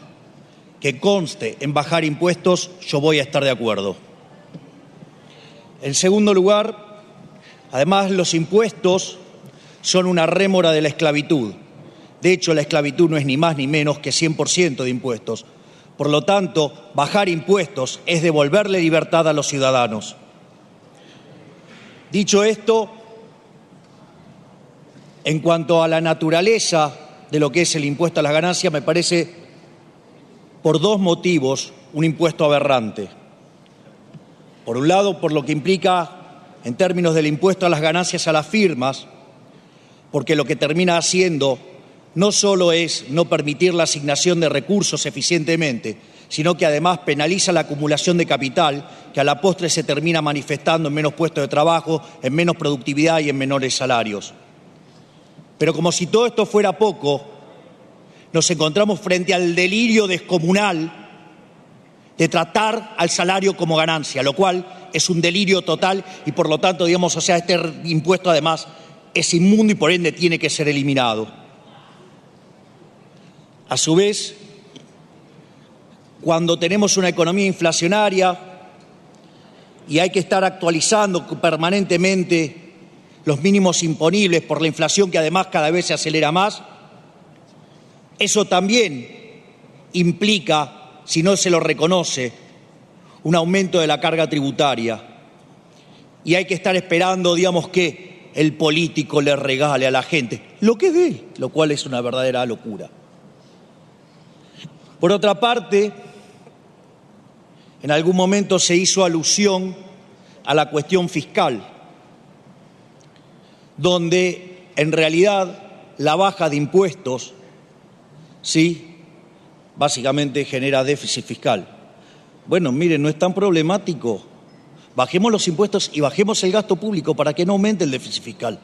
que conste en bajar impuestos, yo voy a estar de acuerdo. En segundo lugar, además los impuestos son una rémora de la esclavitud. De hecho, la esclavitud no es ni más ni menos que 100% de impuestos. Por lo tanto, bajar impuestos es devolverle libertad a los ciudadanos. Dicho esto, en cuanto a la naturaleza de lo que es el impuesto a las ganancias, me parece, por dos motivos, un impuesto aberrante. Por un lado, por lo que implica en términos del impuesto a las ganancias a las firmas, porque lo que termina haciendo no solo es no permitir la asignación de recursos eficientemente, sino que además penaliza la acumulación de capital, que a la postre se termina manifestando en menos puestos de trabajo, en menos productividad y en menores salarios. Pero como si todo esto fuera poco, nos encontramos frente al delirio descomunal de tratar al salario como ganancia, lo cual es un delirio total y por lo tanto, digamos, o sea, este impuesto además es inmundo y por ende tiene que ser eliminado. A su vez, cuando tenemos una economía inflacionaria y hay que estar actualizando permanentemente los mínimos imponibles por la inflación que además cada vez se acelera más, eso también implica, si no se lo reconoce, un aumento de la carga tributaria. Y hay que estar esperando, digamos, que el político le regale a la gente lo que es lo cual es una verdadera locura. Por otra parte, en algún momento se hizo alusión a la cuestión fiscal, donde en realidad la baja de impuestos, sí, básicamente genera déficit fiscal. Bueno, miren, no es tan problemático. Bajemos los impuestos y bajemos el gasto público para que no aumente el déficit fiscal.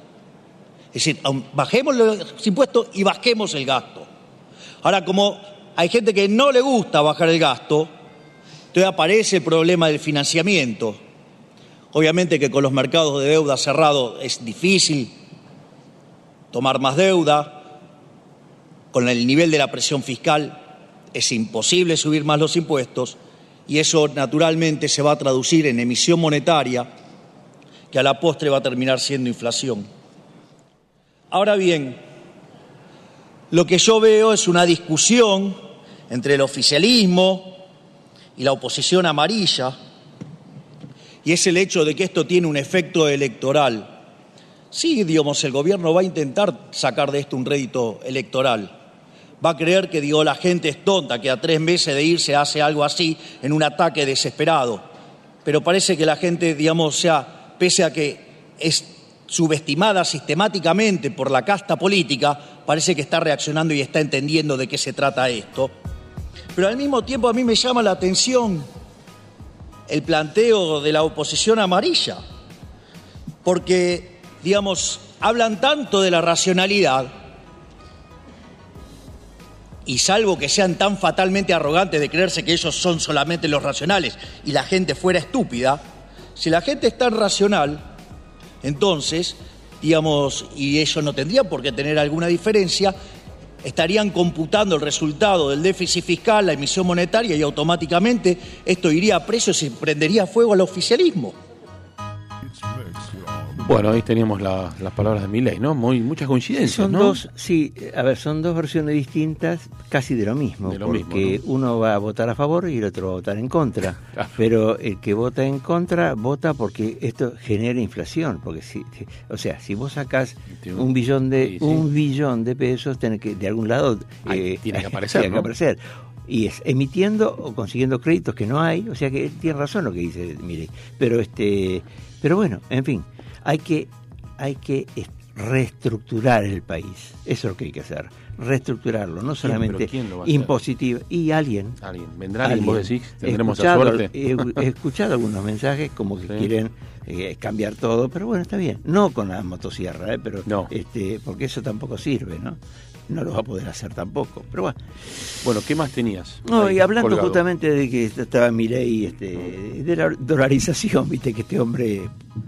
Es decir, bajemos los impuestos y bajemos el gasto. Ahora, como hay gente que no le gusta bajar el gasto, entonces aparece el problema del financiamiento. Obviamente que con los mercados de deuda cerrados es difícil tomar más deuda, con el nivel de la presión fiscal es imposible subir más los impuestos y eso naturalmente se va a traducir en emisión monetaria que a la postre va a terminar siendo inflación. Ahora bien, lo que yo veo es una discusión entre el oficialismo y la oposición amarilla y es el hecho de que esto tiene un efecto electoral. Sí, digamos, el gobierno va a intentar sacar de esto un rédito electoral. Va a creer que, digo, la gente es tonta, que a tres meses de irse hace algo así en un ataque desesperado. Pero parece que la gente, digamos, o sea, pese a que es subestimada sistemáticamente por la casta política, parece que está reaccionando y está entendiendo de qué se trata esto. Pero al mismo tiempo a mí me llama la atención el planteo de la oposición amarilla, porque, digamos, hablan tanto de la racionalidad y salvo que sean tan fatalmente arrogantes de creerse que ellos son solamente los racionales y la gente fuera estúpida, si la gente es tan racional, entonces, digamos, y ellos no tendrían por qué tener alguna diferencia, estarían computando el resultado del déficit fiscal, la emisión monetaria y automáticamente esto iría a precios y prendería fuego al oficialismo. Bueno, ahí teníamos la- las palabras de Milei, ¿no? Muy, muchas coincidencias, Son ¿no? dos, sí, a ver, son dos versiones distintas, casi de lo mismo, De lo porque mismo, uno va a votar a favor y el otro va a votar en contra. Pero el que vota en contra vota porque esto genera inflación, porque si, o sea, si vos sacás un billón de Sí, sí. un billón de pesos, tenés que de algún lado eh, tiene que aparecer, tiene que ¿no? aparecer. Y es emitiendo o consiguiendo créditos que no hay, o sea que él tiene razón lo que dice, mire, pero este, pero bueno, en fin, hay que hay que es- reestructurar el país. Eso es lo que hay que hacer. Reestructurarlo, no solamente quién impositivo. Y alguien. Alguien. ¿Vendrá alguien, vos decís? ¿Tendremos escuchado- suerte? He, he escuchado algunos mensajes como que Sí. quieren eh, cambiar todo, pero bueno, está bien. No con la motosierra, ¿eh? pero este, porque eso tampoco sirve, ¿no? No lo va a poder hacer tampoco. Pero bueno. Bueno, ¿qué más tenías? No, y hablando colgado? justamente de que estaba Milei, este, de la dolarización, viste que este hombre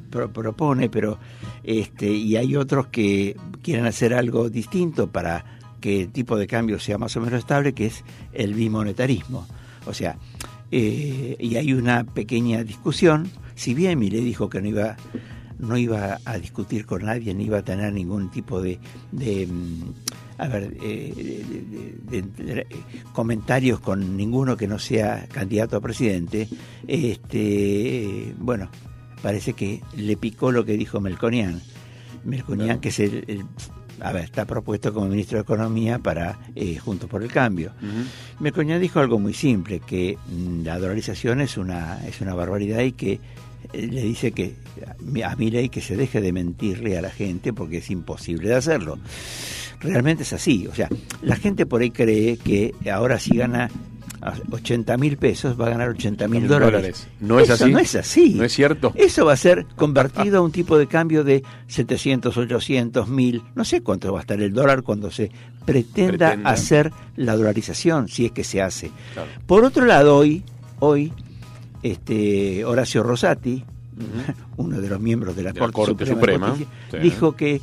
pro- propone, pero este, y hay otros que quieren hacer algo distinto para que el tipo de cambio sea más o menos estable, que es el bimonetarismo. O sea, eh, y hay una pequeña discusión, si bien Milei dijo que no iba no iba a discutir con nadie, ni iba a tener ningún tipo de, de, mm, a ver, eh, de- de- de- de- comentarios con ninguno que no sea candidato a presidente. Este, bueno, parece que le picó lo que dijo Melconian. Melconian, que es el, el- a ver, está propuesto como ministro de Economía para eh, Juntos por el Cambio. Melconian dijo algo muy simple, que mm, la dolarización es una, es una barbaridad y que le dice que a Milei que se deje de mentirle a la gente porque es imposible de hacerlo. Realmente es así, o sea, la gente por ahí cree que ahora si gana 80 mil pesos va a ganar 80 mil dólares. ¿No es Eso así? No es así. ¿No es cierto? Eso va a ser convertido a un tipo de cambio de 700, 800, 1000, no sé cuánto va a estar el dólar cuando se pretenda, Pretenda. hacer la dolarización, si es que se hace. Por otro lado, hoy, hoy este, Horacio Rosati, uno de los miembros de la, De la Corte, Suprema, de Suprema, Justicia, sí. dijo que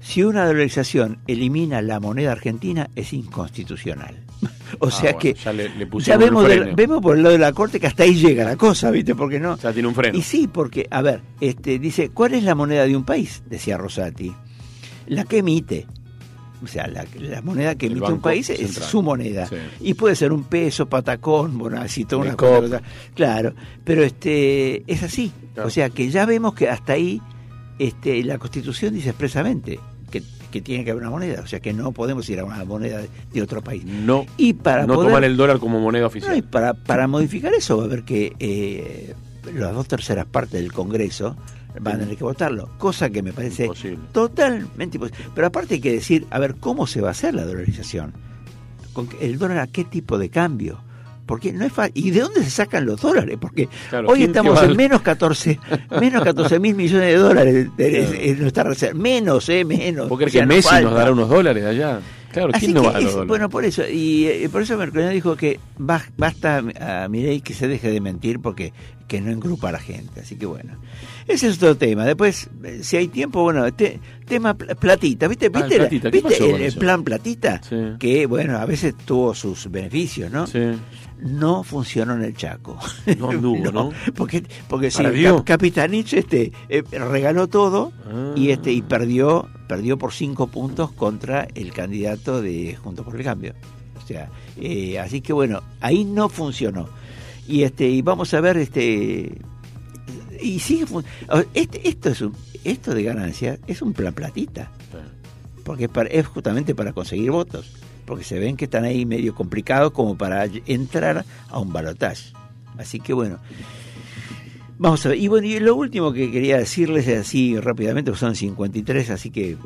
si una dolarización elimina la moneda argentina es inconstitucional. o Ah, sea bueno, que ya le- le ya pusieron vemos, freno. vemos por el lado de la Corte que hasta ahí llega la cosa, ¿viste? Porque no. Ya tiene un freno. Y sí, porque, a ver, este, dice, ¿cuál es la moneda de un país? Decía Rosati. La que emite. O sea, la, la moneda que emite un país es su moneda. Sí. Y puede ser un peso, patacón, El una cosa. Claro, pero este es así. Claro. O sea que ya vemos que hasta ahí este, la Constitución dice expresamente que, que tiene que haber una moneda, o sea que no podemos ir a una moneda de, otro país. No, Y para no poder- tomar el dólar como moneda No, oficial. y para, para modificar eso va a haber que eh, las dos terceras partes del Congreso van a tener que votarlo, cosa que me parece totalmente imposible. Pero aparte hay que decir, a ver, ¿cómo se va a hacer la dolarización? ¿Con ¿El dólar a qué tipo de cambio? Porque no es fácil. ¿Y de dónde se sacan los dólares? Porque Claro, hoy ¿quién te estamos en menos 14, menos 14 mil millones de dólares en nuestra reserva. Menos, eh, menos. ¿Vos crees que Messi falta. nos dará unos dólares allá? Claro, Así ¿quién no que va a es-? Bueno, por eso, y eh, por eso Mercurial dijo que ba- basta a Milei que se deje de mentir porque que no engrupa a la gente. Así que bueno, ese es otro tema. Después, eh, si hay tiempo, bueno, te- tema pl- platita, ¿viste? Ah, el ¿Viste, la- platita, ¿qué viste el, plan platita? Sí. Que bueno, a veces tuvo sus beneficios, ¿no? Sí. No funcionó en el Chaco. No anduvo, ¿no? Porque, porque sí. Cap- Capitanich este, eh, regaló todo Ah. y este y perdió perdió por cinco puntos contra el candidato de Juntos por el Cambio. O sea, eh, así que bueno, ahí no funcionó. Y este y vamos a ver este y sigue este, esto es un, esto de ganancia es un plan platita. Porque es, para- es justamente para conseguir votos, porque se ven que están ahí medio complicados como para entrar a un balotaje. Así que bueno, Vamos a ver. Y bueno, y lo último que quería decirles es así rápidamente, son 53, así que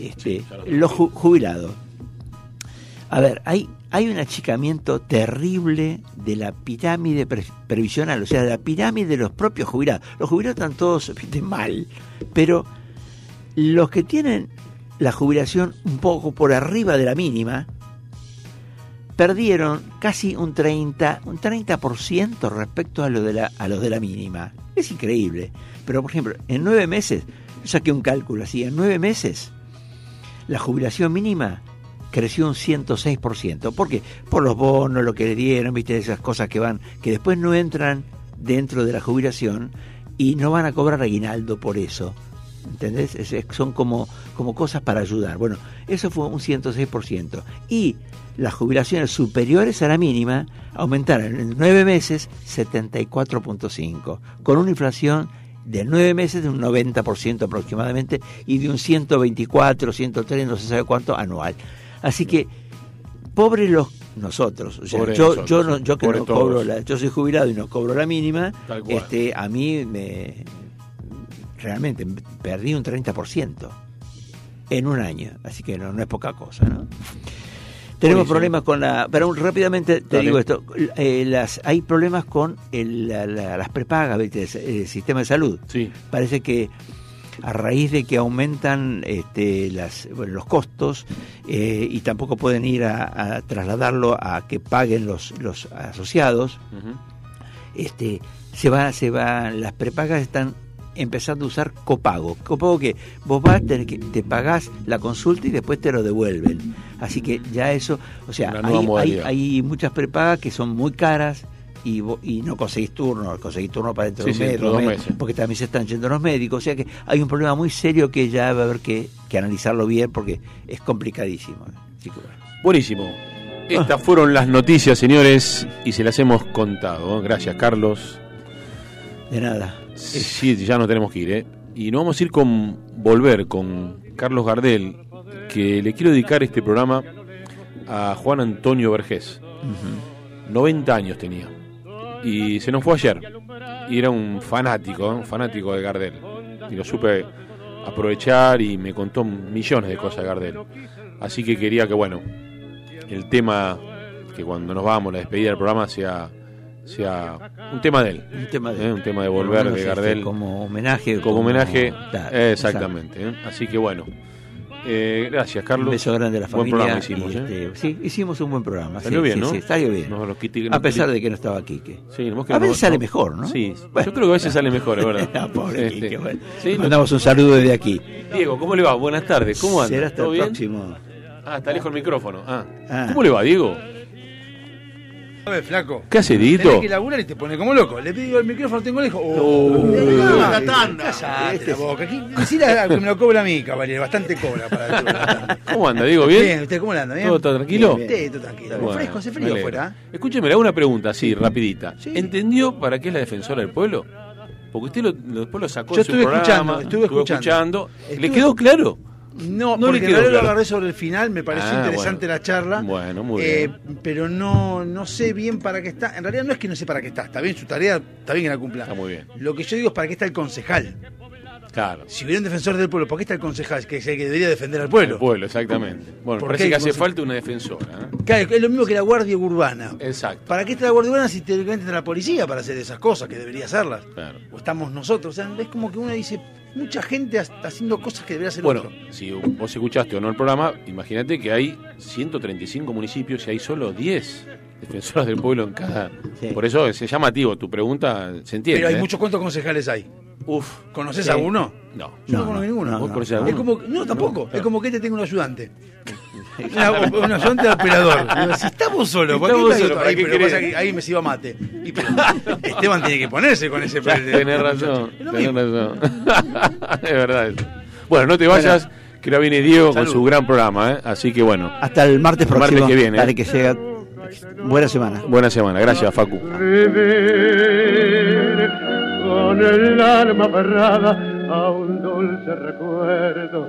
este, los ju- jubilados. A ver, hay, un achicamiento terrible de la pirámide pre- previsional, o sea, de la pirámide de los propios jubilados. Los jubilados están todos viste, mal, pero los que tienen la jubilación un poco por arriba de la mínima, perdieron casi un 30, un 30% respecto a lo de la a los de la mínima. Es increíble. Pero por ejemplo, en nueve meses, yo saqué un cálculo así, en nueve meses la jubilación mínima creció un 106%. ¿Por qué? Por los bonos, lo que le dieron, viste, esas cosas que van, que después no entran dentro de la jubilación y no van a cobrar aguinaldo por eso. ¿Entendés? Es- son como, como cosas para ayudar. Bueno, eso fue un 106%. Y las jubilaciones superiores a la mínima aumentaron en nueve meses 74.5, con una inflación de nueve meses de un 90% aproximadamente y de un 124, 103, no se sabe cuánto anual. Así que, pobres los nosotros. O sea, yo, nosotros, yo, no, yo que no cobro la, yo soy jubilado y no cobro la mínima, este, a mí me realmente perdí un 30% en un año, así que no, no es poca cosa, ¿no? Tenemos Buenísimo. problemas con la... Pero rápidamente te Dale. digo esto. eh, las, hay problemas con el- la- la- las prepagas ¿viste? el, sistema de salud. Sí. Parece que a raíz de que aumentan este, las, bueno, los costos eh, y tampoco pueden ir a, a trasladarlo a que paguen los, los asociados, este, se va, se va, las prepagas están empezando a usar copago. Copago que vos vas, te, que te pagás la consulta y después te lo devuelven. Así que ya eso, o sea, hay, hay, hay muchas prepagas que son muy caras y, no conseguís turno, conseguís turno para dentro Sí, de un mes, dos meses, porque también se están yendo los médicos. O sea que hay un problema muy serio que ya va a haber que, que analizarlo bien porque es complicadísimo. Así que bueno. Buenísimo. Estas fueron las noticias, señores, y se las hemos contado. Gracias, Carlos. De nada. Sí, ya no tenemos que ir, ¿eh? Y nos vamos a ir con volver con Carlos Gardel, que le quiero dedicar este programa a Juan Antonio Vergés. 90 años tenía. Y se nos fue ayer. Y era un fanático, ¿eh? un fanático de Gardel. Y lo supe aprovechar y me contó millones de cosas de Gardel. Así que quería que, bueno, el tema, que cuando nos vamos, la despedida del programa sea, sea un tema de él. Un tema de ¿eh? Un tema de volver de Gardel. este, como homenaje. Como homenaje, Claro, exactamente. ¿eh? Así que bueno. Eh, gracias, Carlos. Un beso grande a la Buen familia. programa hicimos, y, ¿eh? este, sí, hicimos un buen programa. Salió sí, bien, sí, ¿no? Sí, salió bien. Quiti- a pesar de que no estaba Quique. Sí, vos que a no- veces sale no- mejor, ¿no? Sí, Bueno. yo creo que a veces sale mejor, es verdad. No, pobre Este, Quique, bueno. Mandamos un saludo desde aquí. Diego, ¿cómo le va? Buenas tardes, ¿cómo anda? Será hasta ¿Todo el bien? próximo. Ah, está lejos el micrófono. Ah. Ah. ¿Cómo le va, Diego? A ver, flaco. ¿Qué hace? Tenés que laburar y te pone como loco. Le pido el micrófono, tengo lejos. Oh, Oh. la tanda. Cállate la boca. Algo que me lo cobra a mí, caballero. Bastante cobra para. ¿Cómo anda, Diego? ¿Bien? Bien, ¿usted cómo anda? ¿Bien? ¿Todo está tranquilo? Bien, bien. Sí, todo tranquilo. Bueno, fresco, hace frío afuera. ¿eh? Escúcheme, le hago una pregunta, así, rapidita. ¿Entendió para qué es la defensora del pueblo? Porque usted lo, después lo sacó Yo de su estuve programa, escuchando, estuve estuvo escuchando. ¿Le Estuve- quedó claro? No, No le porque quedó realidad lo claro. agarré sobre el final, me pareció Ah, interesante bueno. la charla. Bueno, muy Eh, bien. pero no, no sé bien para qué está. En realidad no es que no sé para qué está. Está bien su tarea, está bien que la cumpla. Está muy bien. Lo que yo digo es para qué está el concejal. Claro. Si hubiera un defensor del pueblo, ¿por qué está el concejal? Que es el que debería defender al pueblo. El pueblo, exactamente. Bueno, ¿Por parece que hace falta una defensora. ¿eh? Claro, es lo mismo que la Guardia Urbana. Exacto. ¿Para qué está la Guardia Urbana si teóricamente está la policía para hacer esas cosas que debería hacerlas? Claro. O estamos nosotros. O sea, es como que uno dice, mucha gente ha- haciendo cosas que debería hacer Bueno, otro. si vos escuchaste o no el programa, imagínate que hay 135 municipios y hay solo 10 defensoras del pueblo en cada. Por eso es llamativo, tu pregunta se entiende. Pero hay ¿eh? muchos cuantos concejales hay. Uf. ¿Conoces Sí. a uno? No. Yo no, conozco ninguno. ¿Vos conocés a Es alguno? como, no, tampoco. Es como que te tengo un ayudante. Una- un ayudante de operador. Digo, si estamos solos, ¿por qué Estamos solos, esto? ¿para Ahí, qué pasa que ahí me se iba mate. Y, pero, Esteban tiene que ponerse con ese. Tenés razón, tenés razón. es verdad eso. Bueno, no te vayas, que ahora viene Diego con Salud. su gran programa, ¿eh? Así que bueno. Hasta el martes El próximo. martes que viene. Para ¿eh? que sea buena semana. Buena semana, gracias Facu. con el alma aferrada a un dulce recuerdo